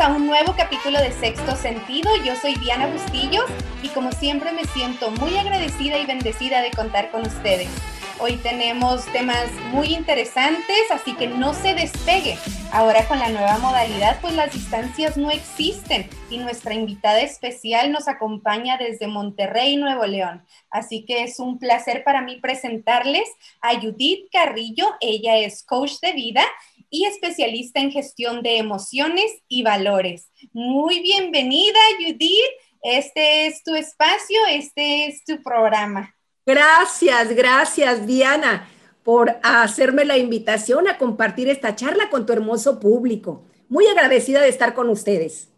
a un nuevo capítulo de Sexto Sentido. Yo soy Diana Bustillos y como siempre me siento muy agradecida y bendecida de contar con ustedes. Hoy tenemos temas muy interesantes, así que no se despegue. Ahora con la nueva modalidad, pues las distancias no existen y nuestra invitada especial nos acompaña desde Monterrey, Nuevo León. Así que es un placer para mí presentarles a Judith Carrillo. Ella es coach de vida y especialista en gestión de emociones y valores. Muy bienvenida, Judith. Este es tu espacio, este es tu programa. Gracias, gracias, Diana, por hacerme la invitación a compartir esta charla con tu hermoso público. Muy agradecida de estar con ustedes.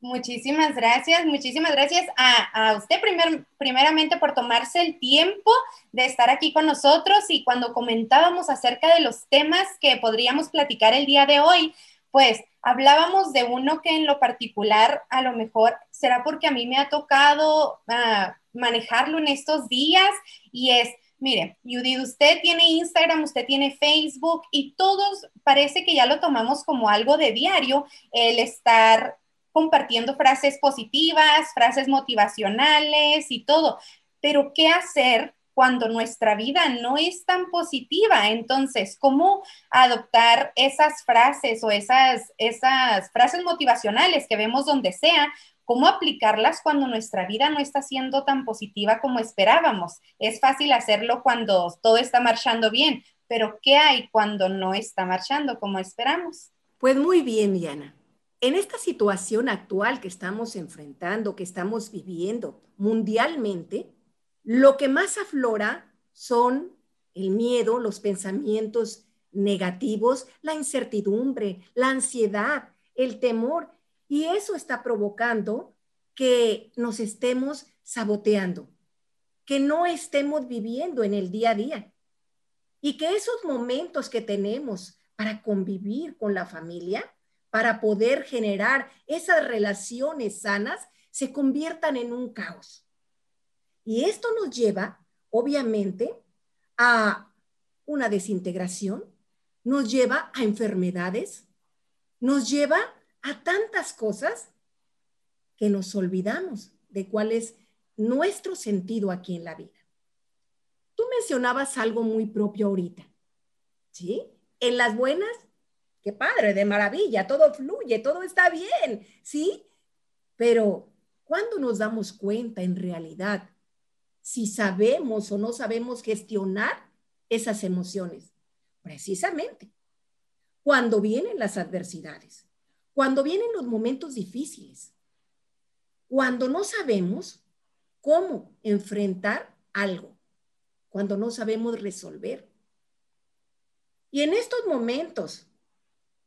Muchísimas gracias, muchísimas gracias a, usted primer, primeramente por tomarse el tiempo de estar aquí con nosotros y cuando comentábamos acerca de los temas que podríamos platicar el día de hoy, pues hablábamos de uno que en lo particular a lo mejor será porque a mí me ha tocado ah, manejarlo en estos días y es, mire, Judith, usted tiene Instagram, usted tiene Facebook y todos parece que ya lo tomamos como algo de diario, el estar compartiendo frases positivas, frases motivacionales y todo. Pero ¿qué hacer cuando nuestra vida no es tan positiva? Entonces, ¿cómo adoptar esas frases o esas, esas frases motivacionales que vemos donde sea? ¿Cómo aplicarlas cuando nuestra vida no está siendo tan positiva como esperábamos? Es fácil hacerlo cuando todo está marchando bien, pero ¿qué hay cuando no está marchando como esperamos? Pues muy bien, Diana en esta situación actual que estamos enfrentando, que estamos viviendo mundialmente, lo que más aflora son el miedo, los pensamientos negativos, la incertidumbre, la ansiedad, el temor, y eso está provocando que nos estemos saboteando, que no estemos viviendo en el día a día. Y que esos momentos que tenemos para convivir con la familia, para poder generar esas relaciones sanas se conviertan en un caos. Y esto nos lleva, obviamente, a una desintegración, nos lleva a enfermedades, nos lleva a tantas cosas que nos olvidamos de cuál es nuestro sentido aquí en la vida. Tú mencionabas algo muy propio ahorita, ¿sí? En las buenas qué padre, de maravilla, todo fluye, todo está bien, ¿sí? Pero ¿cuándo nos damos cuenta en realidad si sabemos o no sabemos gestionar esas emociones? Precisamente cuando vienen las adversidades, cuando vienen los momentos difíciles, cuando no sabemos cómo enfrentar algo, cuando no sabemos resolver. Y en estos momentos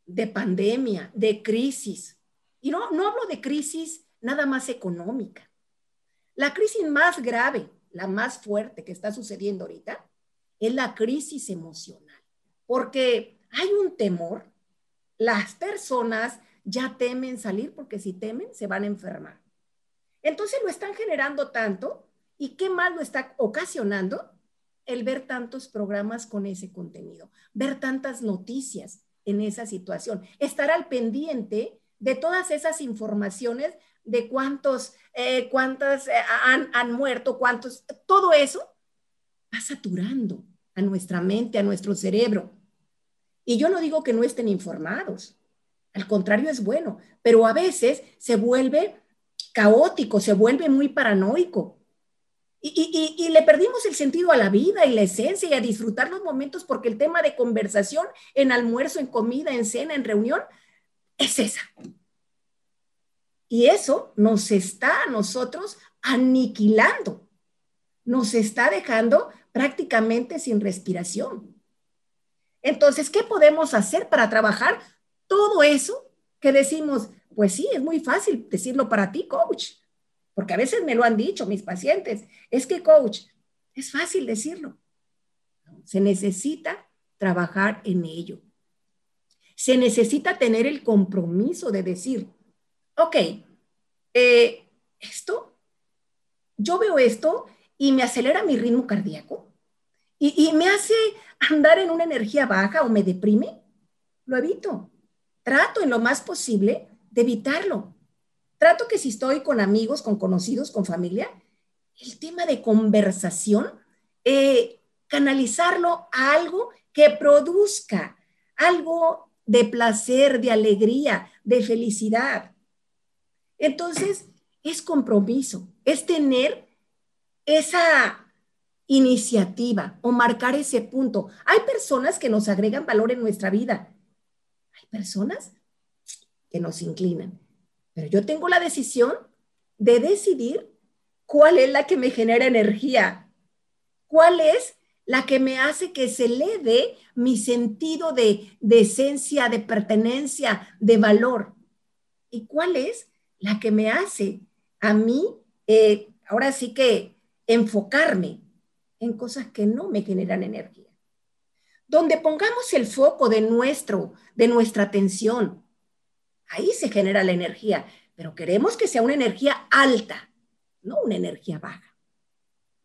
de pandemia, de crisis. Y no, no hablo de crisis nada más económica. La crisis más grave, la más fuerte que está sucediendo ahorita, es la crisis emocional, porque hay un temor. Las personas ya temen salir porque si temen se van a enfermar. Entonces lo están generando tanto y qué mal lo está ocasionando el ver tantos programas con ese contenido, ver tantas noticias, en esa situación. Estar al pendiente de todas esas informaciones de cuántos, eh, cuántas eh, han, han muerto, cuántos, todo eso va saturando a nuestra mente, a nuestro cerebro. Y yo no digo que no estén informados, al contrario es bueno, pero a veces se vuelve caótico, se vuelve muy paranoico. Y, le perdimos el sentido a la vida y la esencia y a disfrutar los momentos porque el tema de conversación en almuerzo, en comida, en cena, en reunión, es esa. Y eso nos está a nosotros aniquilando, nos está dejando prácticamente sin respiración. Entonces, ¿qué podemos hacer para trabajar todo eso que decimos? Pues sí, es muy fácil decirlo para ti, coach porque a veces me lo han dicho mis pacientes, es que coach, es fácil decirlo. Se necesita trabajar en ello. Se necesita tener el compromiso de decir, ok, eh, esto, yo veo esto y me acelera mi ritmo cardíaco y, y me hace andar en una energía baja o me deprime, lo evito. Trato en lo más posible de evitarlo. Trato que si estoy con amigos, con conocidos, con familia, el tema de conversación, eh, canalizarlo a algo que produzca algo de placer, de alegría, de felicidad. Entonces, es compromiso, es tener esa iniciativa o marcar ese punto. Hay personas que nos agregan valor en nuestra vida. Hay personas que nos inclinan. Pero yo tengo la decisión de decidir cuál es la que me genera energía, cuál es la que me hace que se eleve mi sentido de, esencia, de pertenencia, de valor. ¿Y cuál es la que me hace a mí, eh, ahora sí que, enfocarme en cosas que no me generan energía? Donde pongamos el foco de nuestro, de nuestra atención, ahí se genera la energía, pero queremos que sea una energía alta, no una energía baja.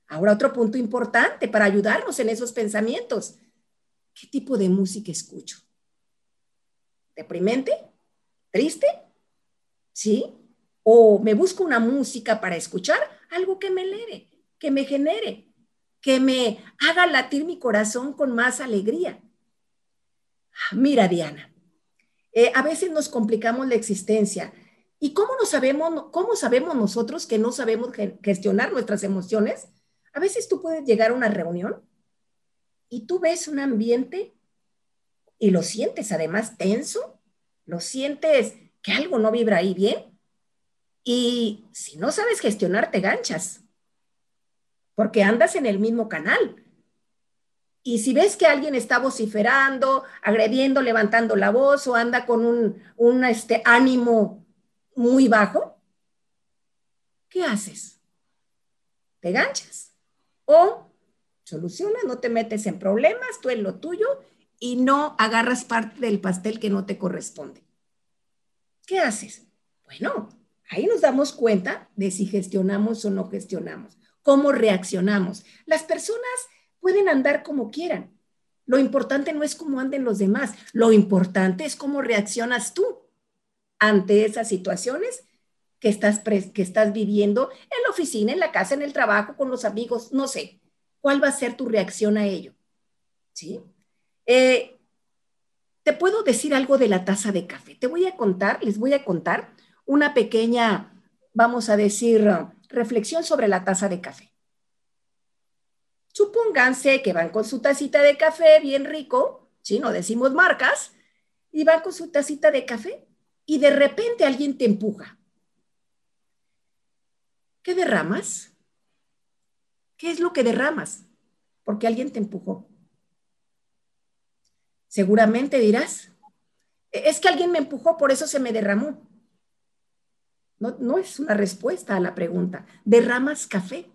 Ahora otro punto importante para ayudarnos en esos pensamientos. ¿Qué tipo de música escucho? ¿Deprimente? ¿Triste? ¿Sí? ¿O me busco una música para escuchar algo que me eleve, que me genere, que me haga latir mi corazón con más alegría? Mira, Diana, eh, a veces nos complicamos la existencia. ¿Y cómo, no sabemos, cómo sabemos nosotros que no sabemos gestionar nuestras emociones? A veces tú puedes llegar a una reunión y tú ves un ambiente y lo sientes además tenso, lo sientes que algo no vibra ahí bien. Y si no sabes gestionar, te ganchas, porque andas en el mismo canal. Y si ves que alguien está vociferando, agrediendo, levantando la voz o anda con un, este, ánimo muy bajo, ¿qué haces? Te ganchas. O soluciona, no te metes en problemas, tú en lo tuyo y no agarras parte del pastel que no te corresponde. ¿Qué haces? Bueno, ahí nos damos cuenta de si gestionamos o no gestionamos, cómo reaccionamos. Las personas pueden andar como quieran. Lo importante no es cómo anden los demás, lo importante es cómo reaccionas tú ante esas situaciones que estás, que estás viviendo en la oficina, en la casa, en el trabajo, con los amigos, no sé. ¿Cuál va a ser tu reacción a ello? ¿Sí? Eh, te puedo decir algo de la taza de café. Te voy a contar, les voy a contar una pequeña, vamos a decir, reflexión sobre la taza de café. Supónganse que van con su tacita de café bien rico, si no decimos marcas, y van con su tacita de café y de repente alguien te empuja. ¿Qué derramas? ¿Qué es lo que derramas? Porque alguien te empujó. Seguramente dirás, e-, es que alguien me empujó, por eso se me derramó. No, no es una respuesta a la pregunta. Derramas café,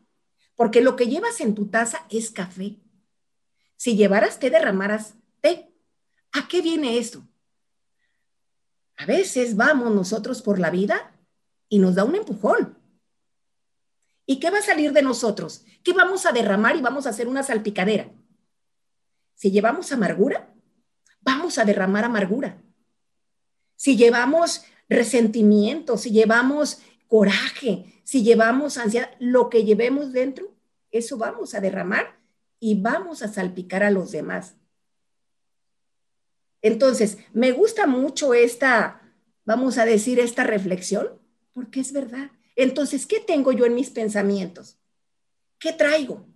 porque lo que llevas en tu taza es café. Si llevaras té, derramaras té. ¿A qué viene esto? A veces vamos nosotros por la vida y nos da un empujón. ¿Y qué va a salir de nosotros? ¿Qué vamos a derramar y vamos a hacer una salpicadera? Si llevamos amargura, vamos a derramar amargura. Si llevamos resentimiento, si llevamos coraje, si llevamos ansiedad, lo que llevemos dentro, eso vamos a derramar y vamos a salpicar a los demás. Entonces, me gusta mucho esta, vamos a decir, esta reflexión, porque es verdad. Entonces, ¿qué tengo yo en mis pensamientos? ¿Qué traigo?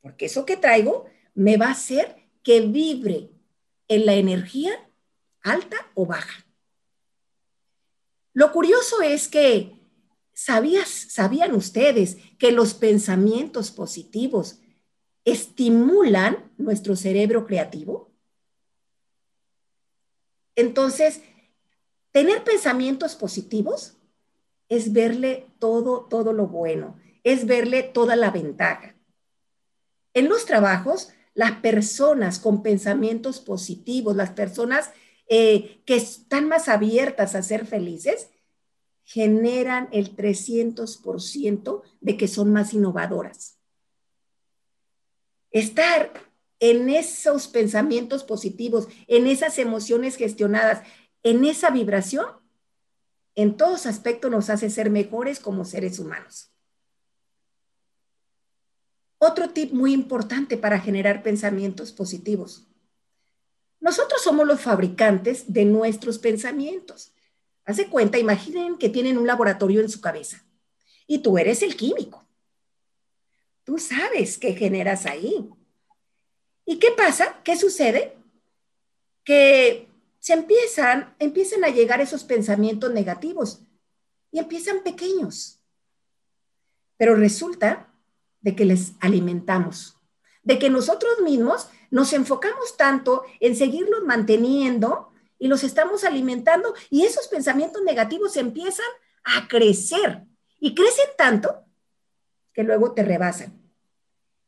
Porque eso que traigo me va a hacer que vibre en la energía alta o baja. Lo curioso es que ¿sabías, sabían ustedes que los pensamientos positivos estimulan nuestro cerebro creativo? Entonces, tener pensamientos positivos es verle todo, todo lo bueno, es verle toda la ventaja. En los trabajos, las personas con pensamientos positivos, las personas eh, que están más abiertas a ser felices, generan el 300% de que son más innovadoras. Estar en esos pensamientos positivos, en esas emociones gestionadas, en esa vibración, en todos aspectos nos hace ser mejores como seres humanos. Otro tip muy importante para generar pensamientos positivos. Nosotros somos los fabricantes de nuestros pensamientos. Hace cuenta, imaginen que tienen un laboratorio en su cabeza y tú eres el químico. Tú sabes qué generas ahí. ¿Y qué pasa? ¿Qué sucede? Que se empiezan, empiezan a llegar esos pensamientos negativos y empiezan pequeños. Pero resulta de que les alimentamos, de que nosotros mismos nos enfocamos tanto en seguirlos manteniendo y los estamos alimentando y esos pensamientos negativos empiezan a crecer y crecen tanto que luego te rebasan.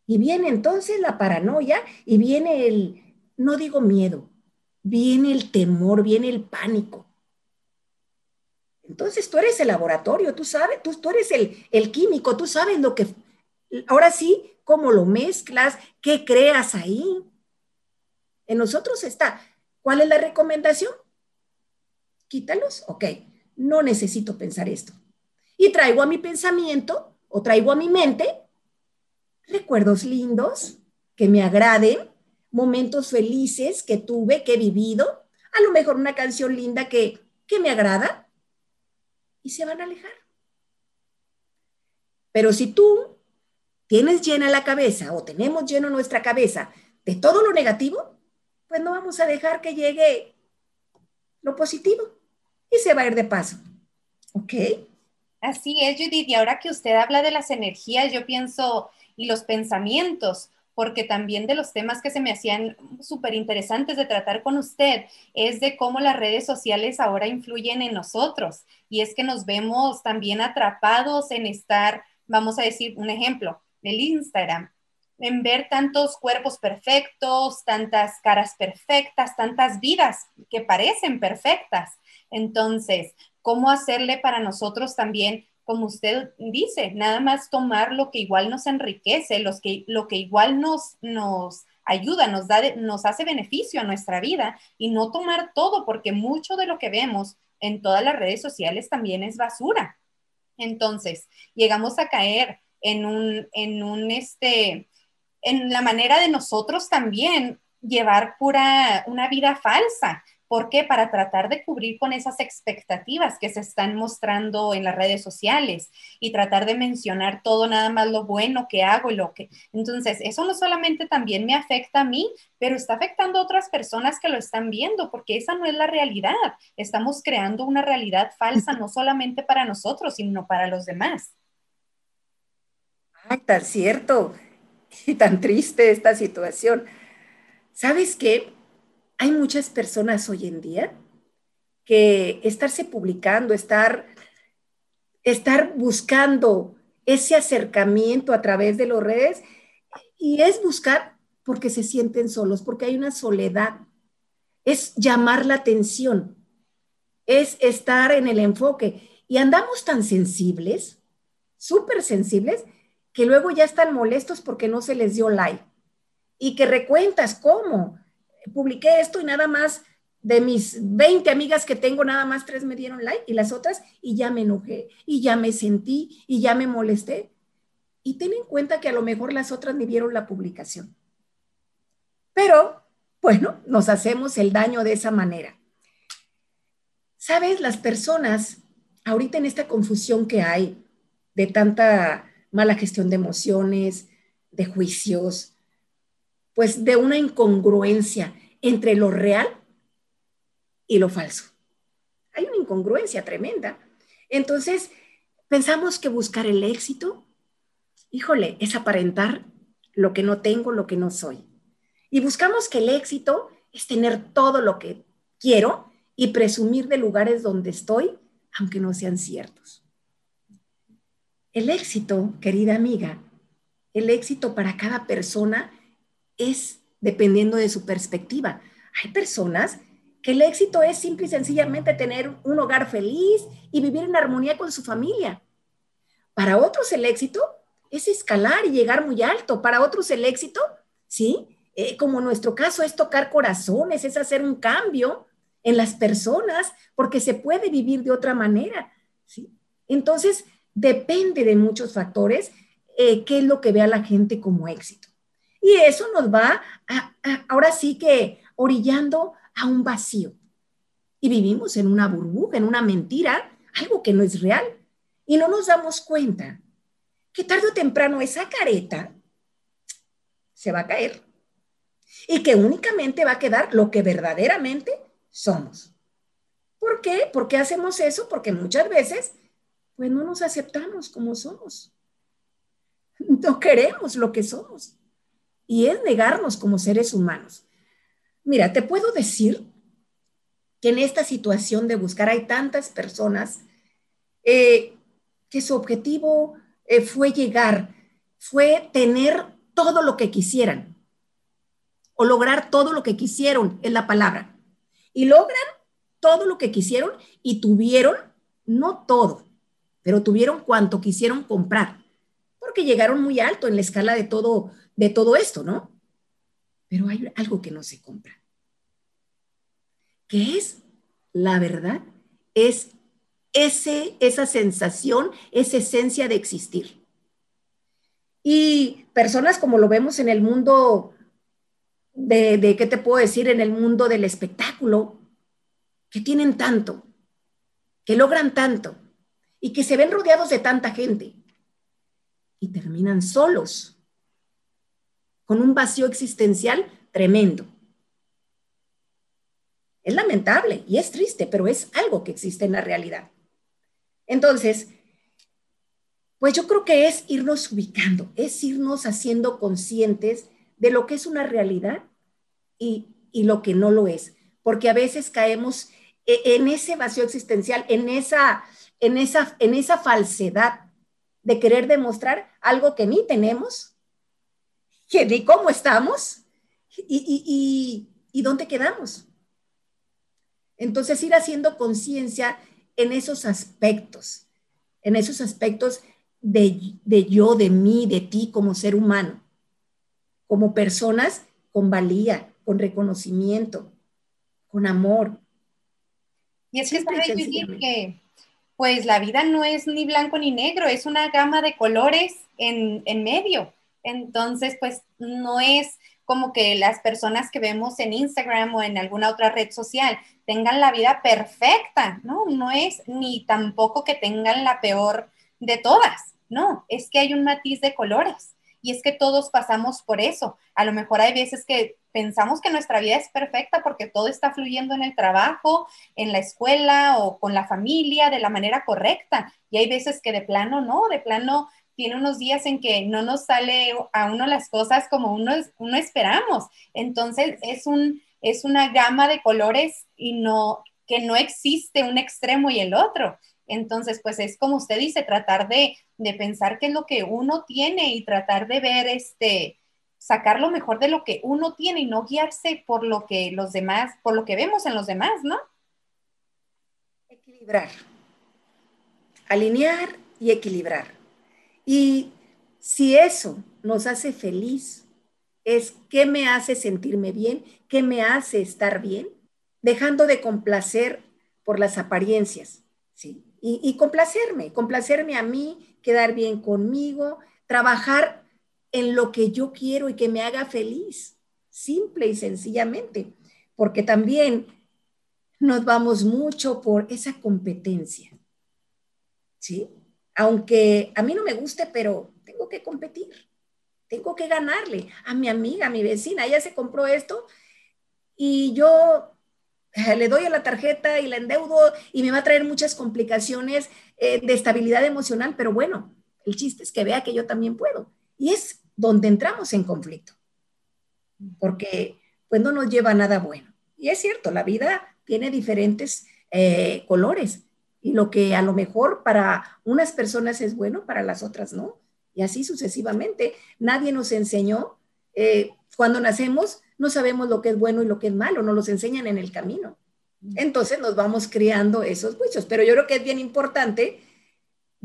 Y viene entonces la paranoia y viene el, no digo miedo, viene el temor, viene el pánico. Entonces tú eres el laboratorio, tú sabes, tú, tú eres el, el químico, tú sabes lo que, ahora sí, cómo lo mezclas, qué creas ahí. En nosotros está. ¿Cuál es la recomendación? Quítalos, ok, no necesito pensar esto. Y traigo a mi pensamiento o traigo a mi mente recuerdos lindos que me agraden, momentos felices que tuve, que he vivido, a lo mejor una canción linda que, que me agrada, y se van a alejar. Pero si tú tienes llena la cabeza o tenemos lleno nuestra cabeza de todo lo negativo, pues no vamos a dejar que llegue lo positivo y se va a ir de paso. ¿Ok? Así es, Judith. Y ahora que usted habla de las energías, yo pienso, y los pensamientos, porque también de los temas que se me hacían súper interesantes de tratar con usted es de cómo las redes sociales ahora influyen en nosotros. Y es que nos vemos también atrapados en estar, vamos a decir un ejemplo, el Instagram, en ver tantos cuerpos perfectos, tantas caras perfectas, tantas vidas que parecen perfectas. Entonces, ¿cómo hacerle para nosotros también como usted dice, nada más tomar lo que igual nos enriquece, los que, lo que igual nos, nos ayuda, nos, da, nos hace beneficio a nuestra vida y no tomar todo, porque mucho de lo que vemos en todas las redes sociales también es basura. Entonces, llegamos a caer en un, en un, este, en la manera de nosotros también llevar pura, una vida falsa, ¿Por qué? Para tratar de cubrir con esas expectativas que se están mostrando en las redes sociales y tratar de mencionar todo nada más lo bueno que hago y lo que... Entonces, eso no solamente también me afecta a mí, pero está afectando a otras personas que lo están viendo, porque esa no es la realidad. Estamos creando una realidad falsa no solamente para nosotros, sino para los demás. Ay, tan cierto y tan triste esta situación. ¿Sabes qué? hay muchas personas hoy en día que estarse publicando, estar, estar buscando ese acercamiento a través de las redes y es buscar porque se sienten solos, porque hay una soledad, es llamar la atención, es estar en el enfoque y andamos tan sensibles, súper sensibles, que luego ya están molestos porque no se les dio like y que recuentas cómo publiqué esto y nada más de mis 20 amigas que tengo, nada más tres me dieron like y las otras, y ya me enojé, y ya me sentí, y ya me molesté. Y ten en cuenta que a lo mejor las otras ni vieron la publicación. Pero, bueno, nos hacemos el daño de esa manera. Sabes, las personas, ahorita en esta confusión que hay de tanta mala gestión de emociones, de juicios, pues de una incongruencia entre lo real y lo falso. Hay una incongruencia tremenda. Entonces, pensamos que buscar el éxito, híjole, es aparentar lo que no tengo, lo que no soy. Y buscamos que el éxito es tener todo lo que quiero y presumir de lugares donde estoy, aunque no sean ciertos. El éxito, querida amiga, el éxito para cada persona es dependiendo de su perspectiva. Hay personas que el éxito es simple y sencillamente tener un hogar feliz y vivir en armonía con su familia. Para otros el éxito es escalar y llegar muy alto. Para otros el éxito, ¿sí? Eh, como en nuestro caso es tocar corazones, es hacer un cambio en las personas, porque se puede vivir de otra manera. ¿sí? Entonces, depende de muchos factores eh, qué es lo que vea la gente como éxito. Y eso nos va ahora sí que orillando a un vacío. Y vivimos en una burbuja, en una mentira, algo que no es real. Y no nos damos cuenta que tarde o temprano esa careta se va a caer. Y que únicamente va a quedar lo que verdaderamente somos. ¿Por qué? ¿Por qué hacemos eso? Porque muchas veces, pues no nos aceptamos como somos. No queremos lo que somos. Y es negarnos como seres humanos. Mira, te puedo decir que en esta situación de buscar hay tantas personas eh, que su objetivo eh, fue llegar, fue tener todo lo que quisieran o lograr todo lo que quisieron, es la palabra. Y logran todo lo que quisieron y tuvieron, no todo, pero tuvieron cuanto quisieron comprar, porque llegaron muy alto en la escala de todo, de todo esto, ¿no? Pero hay algo que no se compra. ¿Qué es? La verdad es ese, esa sensación, esa esencia de existir. Y personas como lo vemos en el mundo de, de, ¿qué te puedo decir? En el mundo del espectáculo, que tienen tanto, que logran tanto y que se ven rodeados de tanta gente y terminan solos, con un vacío existencial tremendo. Es lamentable y es triste, pero es algo que existe en la realidad. Entonces, pues yo creo que es irnos ubicando, es irnos haciendo conscientes de lo que es una realidad y, lo que no lo es, porque a veces caemos en ese vacío existencial, en esa, en esa, en esa falsedad de querer demostrar algo que ni tenemos, que ni cómo estamos y, y dónde quedamos. Entonces, ir haciendo conciencia en esos aspectos, en esos aspectos de, yo, de mí, de ti como ser humano, como personas con valía, con reconocimiento, con amor. Y es que está decir que pues la vida no es ni blanco ni negro, es una gama de colores en, en medio. Entonces, pues no es como que las personas que vemos en Instagram o en alguna otra red social tengan la vida perfecta, ¿no? No es ni tampoco que tengan la peor de todas, no, es que hay un matiz de colores y es que todos pasamos por eso. A lo mejor hay veces que pensamos que nuestra vida es perfecta porque todo está fluyendo en el trabajo, en la escuela o con la familia de la manera correcta. Y hay veces que de plano no, de plano tiene unos días en que no nos sale a uno las cosas como uno, uno esperamos. Entonces es, un, es una gama de colores y no, que no existe un extremo y el otro. Entonces, pues es como usted dice, tratar de, de pensar qué es lo que uno tiene y tratar de ver este, sacar lo mejor de lo que uno tiene y no guiarse por lo que los demás, por lo que vemos en los demás, ¿no? Equilibrar. Alinear y equilibrar. Y si eso nos hace feliz, es qué me hace sentirme bien, qué me hace estar bien, dejando de complacer por las apariencias, ¿sí? Y, y complacerme, complacerme a mí, quedar bien conmigo, trabajar en lo que yo quiero y que me haga feliz, simple y sencillamente, porque también nos vamos mucho por esa competencia, ¿sí? aunque a mí no me guste, pero tengo que competir, tengo que ganarle a mi amiga, a mi vecina, ella se compró esto y yo eh, le doy a la tarjeta y la endeudo y me va a traer muchas complicaciones eh, de estabilidad emocional, pero bueno, el chiste es que vea que yo también puedo. Y es donde entramos en conflicto, porque pues no nos lleva a nada bueno. Y es cierto, la vida tiene diferentes eh, colores, y lo que a lo mejor para unas personas es bueno, para las otras no. Y así sucesivamente. Nadie nos enseñó, eh, cuando nacemos, no sabemos lo que es bueno y lo que es malo, nos los enseñan en el camino. Entonces nos vamos creando esos juicios. Pero yo creo que es bien importante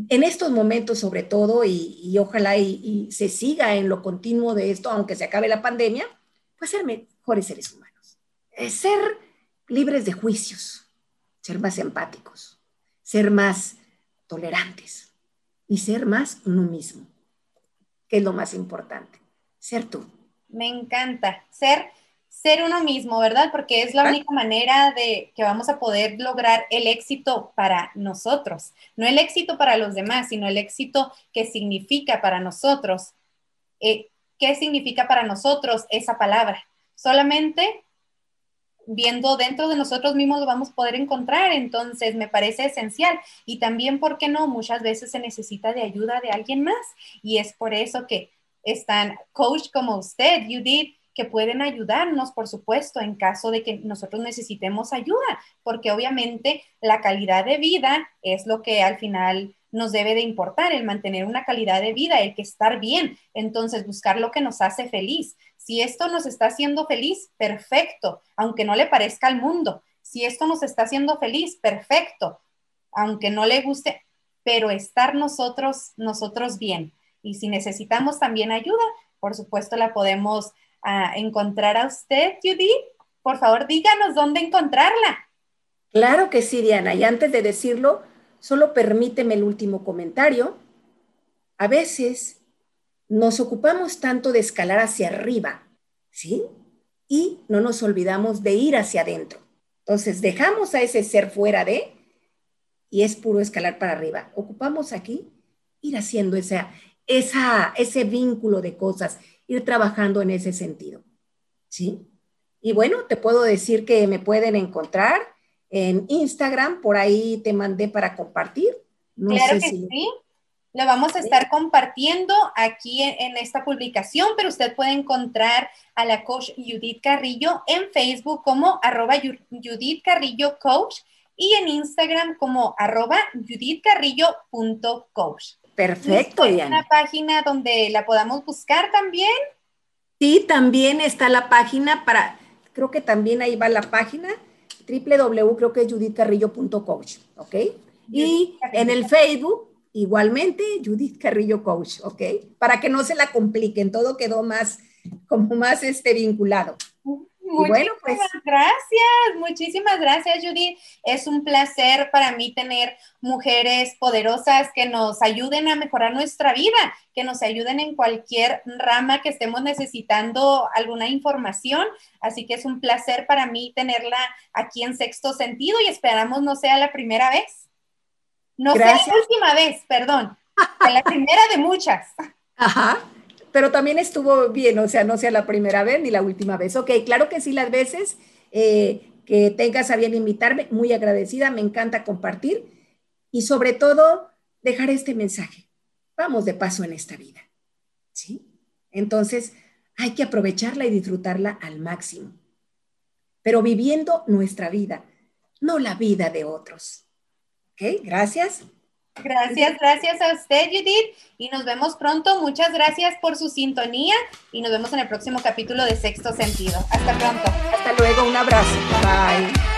en estos momentos sobre todo, y, ojalá y, se siga en lo continuo de esto, aunque se acabe la pandemia, pues ser mejores seres humanos. ser libres de juicios, ser más empáticos, ser más tolerantes y ser más uno mismo, que es lo más importante, ser tú. Me encanta, ser ser uno mismo, ¿verdad? Porque es la única manera de que vamos a poder lograr el éxito para nosotros, no el éxito para los demás, sino el éxito que significa para nosotros. Eh, ¿Qué significa para nosotros esa palabra? Solamente viendo dentro de nosotros mismos lo vamos a poder encontrar, entonces me parece esencial. Y también, ¿por qué no? Muchas veces se necesita de ayuda de alguien más y es por eso que están coach como usted, Judith, que pueden ayudarnos, por supuesto, en caso de que nosotros necesitemos ayuda, porque obviamente la calidad de vida es lo que al final nos debe de importar, el mantener una calidad de vida, el que estar bien, entonces buscar lo que nos hace feliz. Si esto nos está haciendo feliz, perfecto, aunque no le parezca al mundo. Si esto nos está haciendo feliz, perfecto, aunque no le guste, pero estar nosotros, nosotros bien. Y si necesitamos también ayuda, por supuesto la podemos a encontrar a usted, Judy. Por favor, díganos dónde encontrarla. Claro que sí, Diana. Y antes de decirlo, solo permíteme el último comentario. A veces nos ocupamos tanto de escalar hacia arriba, ¿sí? Y no nos olvidamos de ir hacia adentro. Entonces, dejamos a ese ser fuera de y es puro escalar para arriba. Ocupamos aquí ir haciendo esa, esa, ese vínculo de cosas, ir trabajando en ese sentido. ¿Sí? Y bueno, te puedo decir que me pueden encontrar en Instagram, por ahí te mandé para compartir. claro que sí. Lo vamos a estar compartiendo aquí en, esta publicación, pero usted puede encontrar a la coach Judith Carrillo en Facebook como arroba Judith Carrillo Coach y en Instagram como arroba judithcarrillo.coach. Perfecto, ¿Hay una página donde la podamos buscar también? Sí, también está la página para, creo que también ahí va la página, www, creo que es judithcarrillo.coach, ¿ok? Y en el Facebook, igualmente, Judith Carrillo Coach, ¿ok? Para que no se la compliquen, todo quedó más, como más este, vinculado. Muchísimas pues gracias, muchísimas gracias, Judy. Es un placer para mí tener mujeres poderosas que nos ayuden a mejorar nuestra vida, que nos ayuden en cualquier rama que estemos necesitando alguna información. Así que es un placer para mí tenerla aquí en sexto sentido y esperamos no sea la primera vez. No sea la última vez, perdón. la primera de muchas. Ajá pero también estuvo bien, o sea, no sea la primera vez ni la última vez. Ok, claro que sí, las veces eh, que tengas a bien invitarme, muy agradecida, me encanta compartir y sobre todo dejar este mensaje. Vamos de paso en esta vida, ¿sí? Entonces, hay que aprovecharla y disfrutarla al máximo, pero viviendo nuestra vida, no la vida de otros. ¿Ok? Gracias. Gracias, gracias a usted, Judith. Y nos vemos pronto. Muchas gracias por su sintonía y nos vemos en el próximo capítulo de Sexto Sentido. Hasta pronto. Hasta luego, un abrazo. Bye.